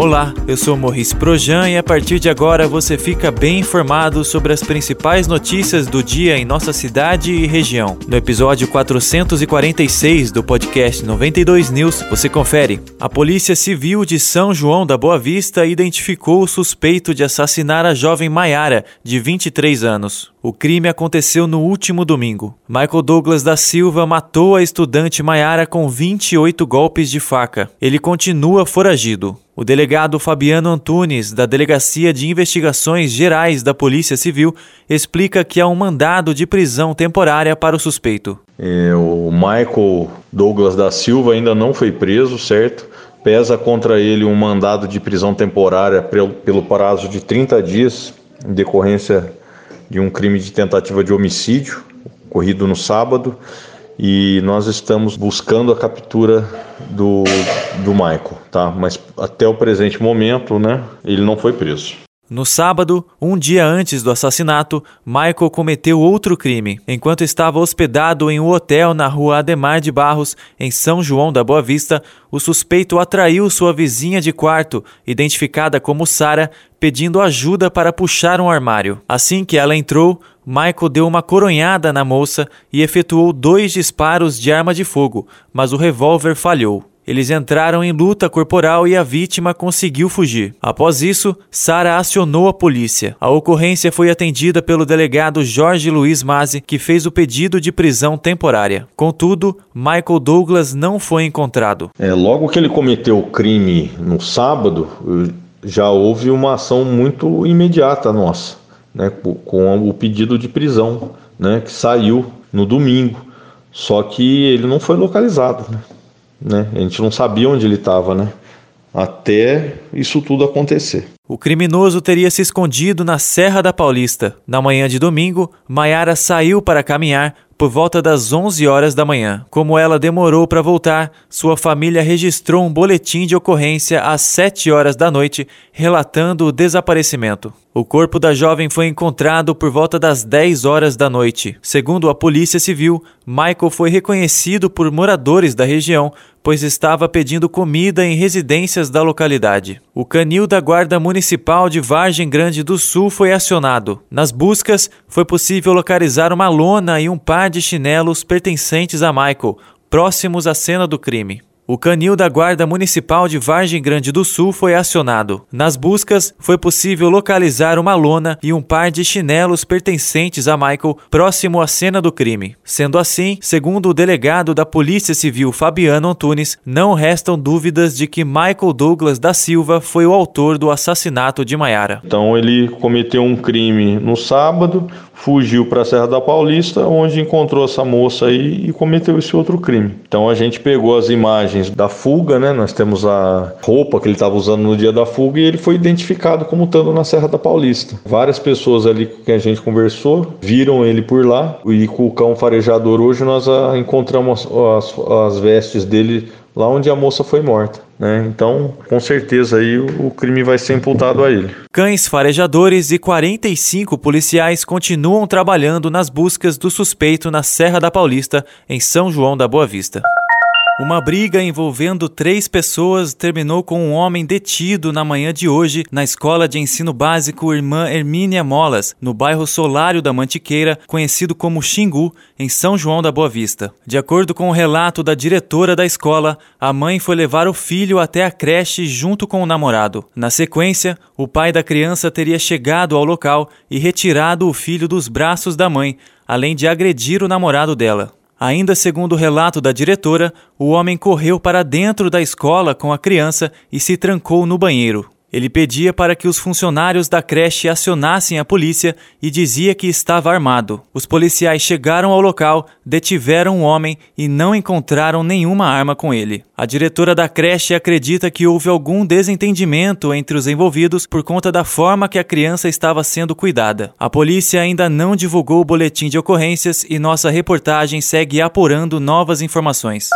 Olá, eu sou Morris Projan e a partir de agora você fica bem informado sobre as principais notícias do dia em nossa cidade e região. No episódio 446 do podcast 92 News, você confere. A Polícia Civil de São João da Boa Vista identificou o suspeito de assassinar a jovem Maiara, de 23 anos. O crime aconteceu no último domingo. Michael Douglas da Silva matou a estudante Maiara com 28 golpes de faca. Ele continua foragido. O delegado Fabiano Antunes, da Delegacia de Investigações Gerais da Polícia Civil, explica que há um mandado de prisão temporária para o suspeito. É, o Michael Douglas da Silva ainda não foi preso, certo? Pesa contra ele um mandado de prisão temporária pelo prazo de 30 dias, em decorrência de um crime de tentativa de homicídio ocorrido no sábado e nós estamos buscando a captura do, do Michael, tá? Mas até o presente momento, né, ele não foi preso. No sábado, um dia antes do assassinato, Michael cometeu outro crime. Enquanto estava hospedado em um hotel na rua Ademar de Barros, em São João da Boa Vista, o suspeito atraiu sua vizinha de quarto, identificada como Sara, pedindo ajuda para puxar um armário. Assim que ela entrou, Michael deu uma coronhada na moça e efetuou dois disparos de arma de fogo, mas o revólver falhou. Eles entraram em luta corporal e a vítima conseguiu fugir. Após isso, Sara acionou a polícia. A ocorrência foi atendida pelo delegado Jorge Luiz Mazzi, que fez o pedido de prisão temporária. Contudo, Michael Douglas não foi encontrado. É, logo que ele cometeu o crime no sábado, já houve uma ação muito imediata nossa, né, com o pedido de prisão, né, que saiu no domingo. Só que ele não foi localizado. Né? Né? A gente não sabia onde ele estava, né? Até isso tudo acontecer. O criminoso teria se escondido na Serra da Paulista. Na manhã de domingo, Maiara saiu para caminhar por volta das 11 horas da manhã. Como ela demorou para voltar, sua família registrou um boletim de ocorrência às 7 horas da noite, relatando o desaparecimento. O corpo da jovem foi encontrado por volta das 10 horas da noite. Segundo a Polícia Civil, Michael foi reconhecido por moradores da região, pois estava pedindo comida em residências da localidade. O canil da Guarda Municipal de Vargem Grande do Sul foi acionado. Nas buscas, foi possível localizar uma lona e um par de chinelos pertencentes a Michael, próximos à cena do crime. O canil da Guarda Municipal de Vargem Grande do Sul foi acionado. Nas buscas, foi possível localizar uma lona e um par de chinelos pertencentes a Michael próximo à cena do crime. Sendo assim, segundo o delegado da Polícia Civil Fabiano Antunes, não restam dúvidas de que Michael Douglas da Silva foi o autor do assassinato de Maiara. Então ele cometeu um crime no sábado, fugiu para a Serra da Paulista, onde encontrou essa moça aí e cometeu esse outro crime. Então a gente pegou as imagens da fuga, né? Nós temos a roupa que ele estava usando no dia da fuga e ele foi identificado como estando na Serra da Paulista. Várias pessoas ali que a gente conversou viram ele por lá e com o cão farejador hoje nós encontramos as, as vestes dele lá onde a moça foi morta. Né? Então, com certeza aí o crime vai ser imputado a ele. Cães farejadores e 45 policiais continuam trabalhando nas buscas do suspeito na Serra da Paulista, em São João da Boa Vista. Uma briga envolvendo três pessoas terminou com um homem detido na manhã de hoje na escola de ensino básico Irmã Hermínia Molas, no bairro Solário da Mantiqueira, conhecido como Xingu, em São João da Boa Vista. De acordo com o relato da diretora da escola, a mãe foi levar o filho até a creche junto com o namorado. Na sequência, o pai da criança teria chegado ao local e retirado o filho dos braços da mãe, além de agredir o namorado dela. Ainda segundo o relato da diretora, o homem correu para dentro da escola com a criança e se trancou no banheiro. Ele pedia para que os funcionários da creche acionassem a polícia e dizia que estava armado. Os policiais chegaram ao local, detiveram o homem e não encontraram nenhuma arma com ele. A diretora da creche acredita que houve algum desentendimento entre os envolvidos por conta da forma que a criança estava sendo cuidada. A polícia ainda não divulgou o boletim de ocorrências e nossa reportagem segue apurando novas informações.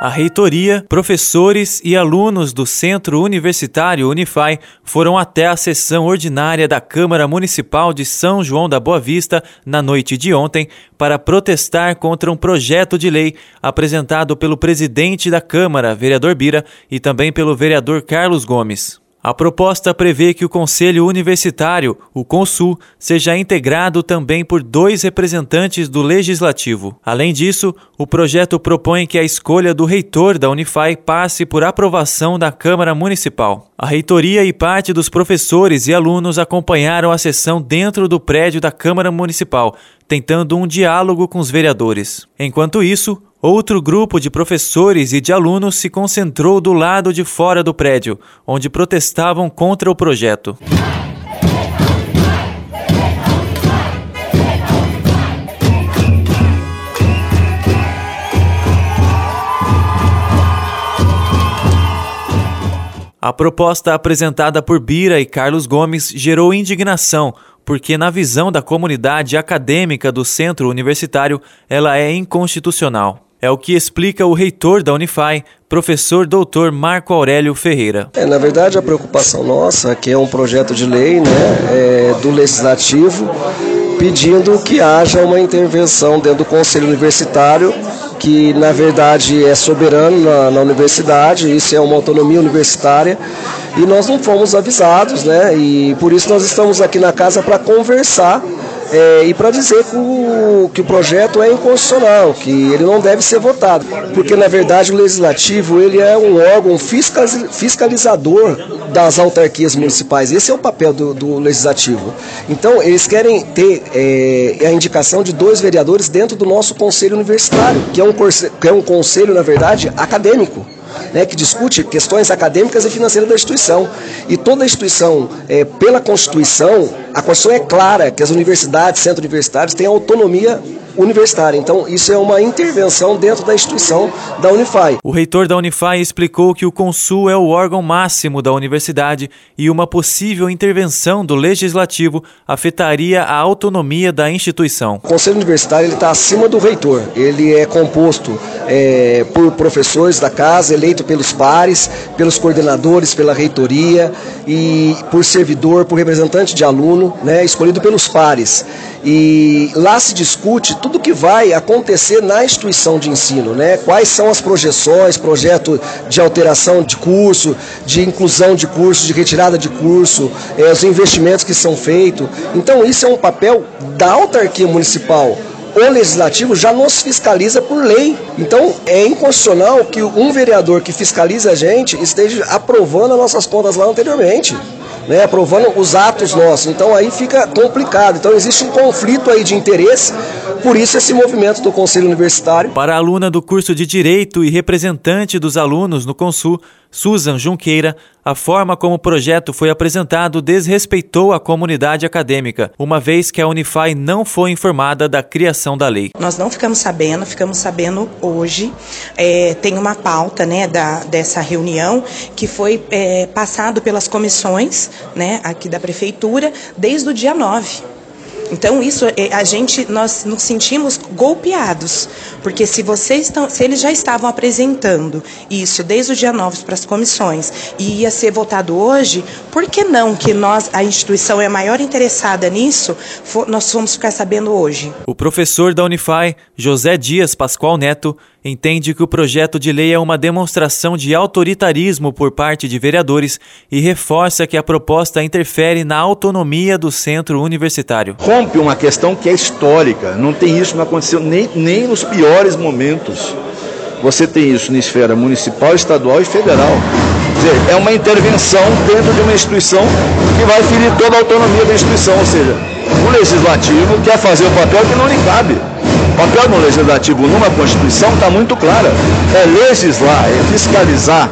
A reitoria, professores e alunos do Centro Universitário Unify foram até a sessão ordinária da Câmara Municipal de São João da Boa Vista na noite de ontem para protestar contra um projeto de lei apresentado pelo presidente da Câmara, vereador Bira, e também pelo vereador Carlos Gomes. A proposta prevê que o Conselho Universitário, o CONSUL, seja integrado também por dois representantes do Legislativo. Além disso, o projeto propõe que a escolha do reitor da Unify passe por aprovação da Câmara Municipal. A reitoria e parte dos professores e alunos acompanharam a sessão dentro do prédio da Câmara Municipal, tentando um diálogo com os vereadores. Enquanto isso, Outro grupo de professores e de alunos se concentrou do lado de fora do prédio, onde protestavam contra o projeto. A proposta apresentada por Bira e Carlos Gomes gerou indignação, porque, na visão da comunidade acadêmica do centro universitário, ela é inconstitucional. É o que explica o reitor da Unify, professor doutor Marco Aurélio Ferreira. É, na verdade, a preocupação nossa, que é um projeto de lei né, é, do Legislativo, pedindo que haja uma intervenção dentro do Conselho Universitário, que na verdade é soberano na, na universidade, isso é uma autonomia universitária, e nós não fomos avisados, né? E por isso nós estamos aqui na casa para conversar é, e para dizer que o, que o projeto é inconstitucional, que ele não deve ser votado, porque na verdade o legislativo ele é um órgão fiscalizador das autarquias municipais. Esse é o papel do, do legislativo. Então eles querem ter é, a indicação de dois vereadores dentro do nosso conselho universitário, que é um, que é um conselho na verdade acadêmico né, que discute questões acadêmicas e financeiras da instituição. E toda instituição, é, pela Constituição, a Constituição é clara que as universidades, centros universitários têm autonomia universitária. Então, isso é uma intervenção dentro da instituição da Unify. O reitor da Unify explicou que o Consul é o órgão máximo da universidade e uma possível intervenção do legislativo afetaria a autonomia da instituição. O Conselho Universitário está acima do reitor. Ele é composto é, por professores da casa, eleito pelos pares, pelos coordenadores, pela reitoria e por servidor, por representante de aluno, né, escolhido pelos pares. E lá se discute tudo que vai acontecer na instituição de ensino, né? Quais são as projeções, projeto de alteração de curso, de inclusão de curso, de retirada de curso, é, os investimentos que são feitos. Então isso é um papel da autarquia municipal o legislativo já nos fiscaliza por lei. Então é inconstitucional que um vereador que fiscaliza a gente esteja aprovando as nossas contas lá anteriormente né, aprovando os atos nossos. Então aí fica complicado. Então existe um conflito aí de interesse, por isso esse movimento do Conselho Universitário. Para a aluna do curso de Direito e representante dos alunos no Consul, Susan Junqueira, a forma como o projeto foi apresentado desrespeitou a comunidade acadêmica, uma vez que a Unify não foi informada da criação da lei. Nós não ficamos sabendo, ficamos sabendo hoje. É, tem uma pauta né, da, dessa reunião que foi é, passado pelas comissões né, aqui da prefeitura desde o dia 9. Então isso é, a gente nós nos sentimos golpeados, porque se vocês estão, se eles já estavam apresentando isso desde o dia 9 para as comissões e ia ser votado hoje, por que não que nós a instituição é a maior interessada nisso, nós fomos ficar sabendo hoje? O professor da Unify, José Dias Pascoal Neto, entende que o projeto de lei é uma demonstração de autoritarismo por parte de vereadores e reforça que a proposta interfere na autonomia do centro universitário. Rompe uma questão que é histórica, não tem isso, não aconteceu nem, nem nos piores momentos. Você tem isso na esfera municipal, estadual e federal. Dizer, é uma intervenção dentro de uma instituição que vai ferir toda a autonomia da instituição, ou seja, o legislativo quer fazer o papel que não lhe cabe. Papel do legislativo numa Constituição está muito clara. É legislar, é fiscalizar,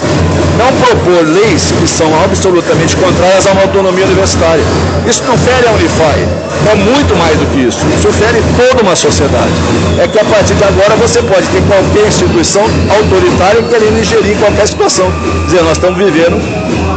não propor leis que são absolutamente contrárias a uma autonomia universitária. Isso não fere a Unify, é muito mais do que isso. Isso fere toda uma sociedade. É que a partir de agora você pode ter qualquer instituição autoritária querendo ingerir qualquer situação. Quer dizer, nós estamos vivendo,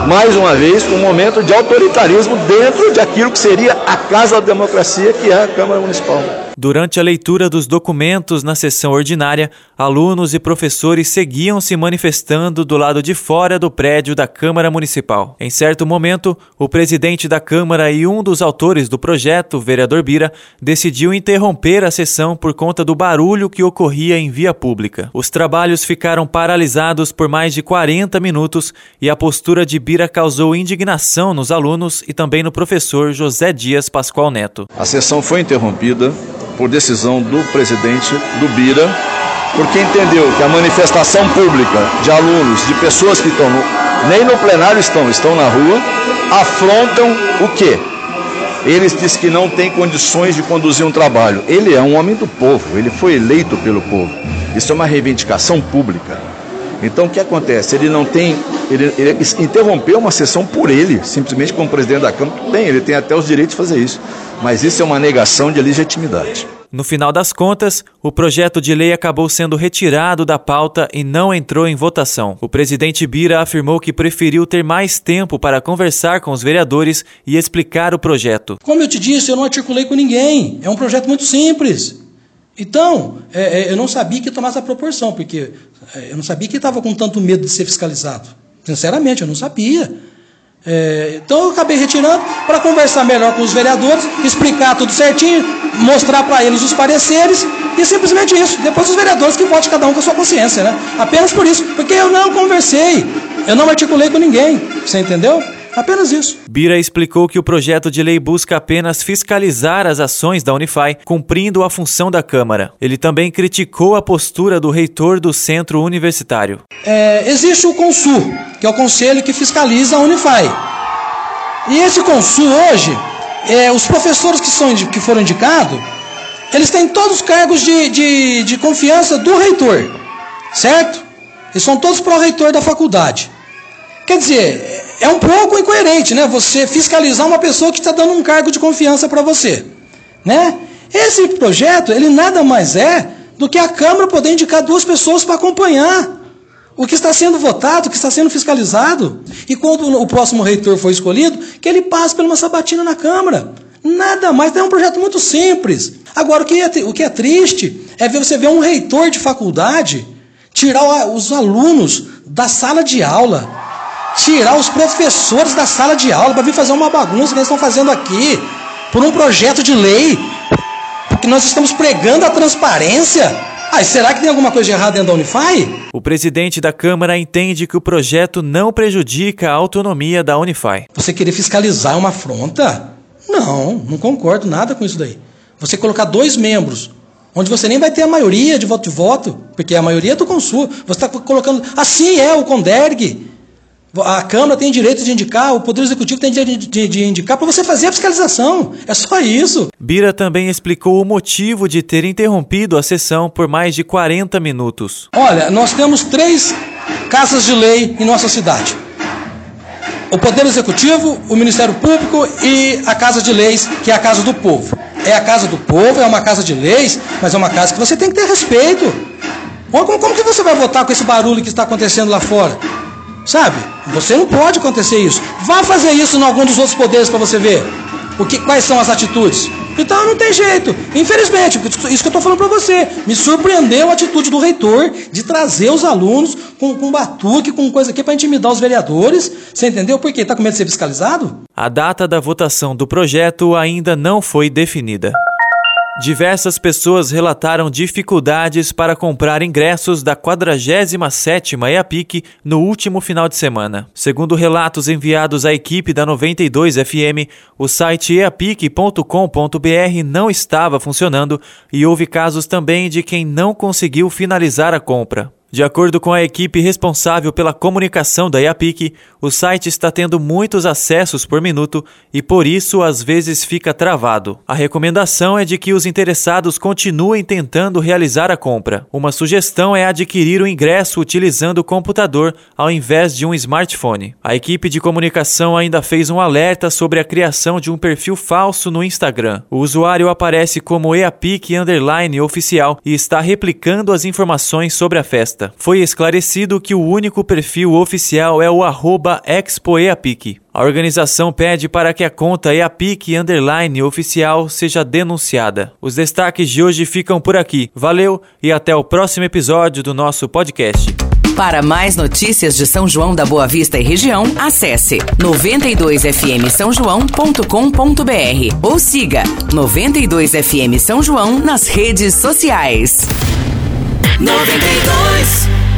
mais uma vez, um momento de autoritarismo dentro de aquilo que seria a casa da democracia, que é a Câmara Municipal. Durante a leitura dos documentos na sessão ordinária, alunos e professores seguiam se manifestando do lado de fora do prédio da Câmara Municipal. Em certo momento, o presidente da Câmara e um dos autores do projeto, vereador Bira, decidiu interromper a sessão por conta do barulho que ocorria em via pública. Os trabalhos ficaram paralisados por mais de 40 minutos e a postura de Bira causou indignação nos alunos e também no professor José Dias Pascoal Neto. A sessão foi interrompida por decisão do presidente do Bira, porque entendeu que a manifestação pública de alunos, de pessoas que estão nem no plenário estão, estão na rua, afrontam o quê? Eles diz que não tem condições de conduzir um trabalho. Ele é um homem do povo, ele foi eleito pelo povo. Isso é uma reivindicação pública. Então o que acontece? Ele não tem. Ele, ele interrompeu uma sessão por ele, simplesmente como presidente da Câmara. Tem, ele tem até os direitos de fazer isso. Mas isso é uma negação de legitimidade. No final das contas, o projeto de lei acabou sendo retirado da pauta e não entrou em votação. O presidente Bira afirmou que preferiu ter mais tempo para conversar com os vereadores e explicar o projeto. Como eu te disse, eu não articulei com ninguém. É um projeto muito simples. Então, é, é, eu não sabia que ia tomar essa proporção, porque é, eu não sabia que estava com tanto medo de ser fiscalizado. Sinceramente, eu não sabia. É, então eu acabei retirando para conversar melhor com os vereadores, explicar tudo certinho, mostrar para eles os pareceres e simplesmente isso. Depois os vereadores que votem cada um com a sua consciência, né? Apenas por isso, porque eu não conversei, eu não articulei com ninguém, você entendeu? Apenas isso. Bira explicou que o projeto de lei busca apenas fiscalizar as ações da Unify, cumprindo a função da Câmara. Ele também criticou a postura do reitor do centro universitário. É, existe o CONSUL, que é o conselho que fiscaliza a Unify. E esse CONSUL hoje, é, os professores que, são, que foram indicados, eles têm todos os cargos de, de, de confiança do reitor, certo? Eles são todos pró-reitor da faculdade. Quer dizer, é um pouco incoerente, né? Você fiscalizar uma pessoa que está dando um cargo de confiança para você, né? Esse projeto, ele nada mais é do que a Câmara poder indicar duas pessoas para acompanhar o que está sendo votado, o que está sendo fiscalizado. E quando o próximo reitor for escolhido, que ele passe por uma sabatina na Câmara. Nada mais, é um projeto muito simples. Agora, o que é, o que é triste é ver você ver um reitor de faculdade tirar os alunos da sala de aula tirar os professores da sala de aula para vir fazer uma bagunça que eles estão fazendo aqui, por um projeto de lei, porque nós estamos pregando a transparência. Ah, será que tem alguma coisa de errado dentro da Unify? O presidente da Câmara entende que o projeto não prejudica a autonomia da Unify. Você querer fiscalizar uma afronta? Não, não concordo nada com isso daí. Você colocar dois membros, onde você nem vai ter a maioria de voto de voto, porque a maioria é do Consul. Você está colocando. Assim é o Conderg. A Câmara tem direito de indicar, o Poder Executivo tem direito de, de indicar para você fazer a fiscalização. É só isso. Bira também explicou o motivo de ter interrompido a sessão por mais de 40 minutos. Olha, nós temos três casas de lei em nossa cidade: o Poder Executivo, o Ministério Público e a Casa de Leis, que é a Casa do Povo. É a Casa do Povo, é uma casa de leis, mas é uma casa que você tem que ter respeito. Como, como que você vai votar com esse barulho que está acontecendo lá fora? Sabe? Você não pode acontecer isso. Vá fazer isso em algum dos outros poderes para você ver. O que, quais são as atitudes? Então não tem jeito. Infelizmente, isso que eu estou falando para você. Me surpreendeu a atitude do reitor de trazer os alunos com, com batuque, com coisa aqui para intimidar os vereadores. Você entendeu por quê? Está com medo de ser fiscalizado? A data da votação do projeto ainda não foi definida. Diversas pessoas relataram dificuldades para comprar ingressos da 47ª EAPIC no último final de semana. Segundo relatos enviados à equipe da 92 FM, o site eapic.com.br não estava funcionando e houve casos também de quem não conseguiu finalizar a compra. De acordo com a equipe responsável pela comunicação da IAPIC, o site está tendo muitos acessos por minuto e por isso às vezes fica travado. A recomendação é de que os interessados continuem tentando realizar a compra. Uma sugestão é adquirir o ingresso utilizando o computador ao invés de um smartphone. A equipe de comunicação ainda fez um alerta sobre a criação de um perfil falso no Instagram. O usuário aparece como EAPIC oficial e está replicando as informações sobre a festa. Festa. Foi esclarecido que o único perfil oficial é o expoeapic. A organização pede para que a conta EAPIC Underline oficial seja denunciada. Os destaques de hoje ficam por aqui. Valeu e até o próximo episódio do nosso podcast. Para mais notícias de São João da Boa Vista e região, acesse 92fm São João.com.br ou siga 92fm São João nas redes sociais. 92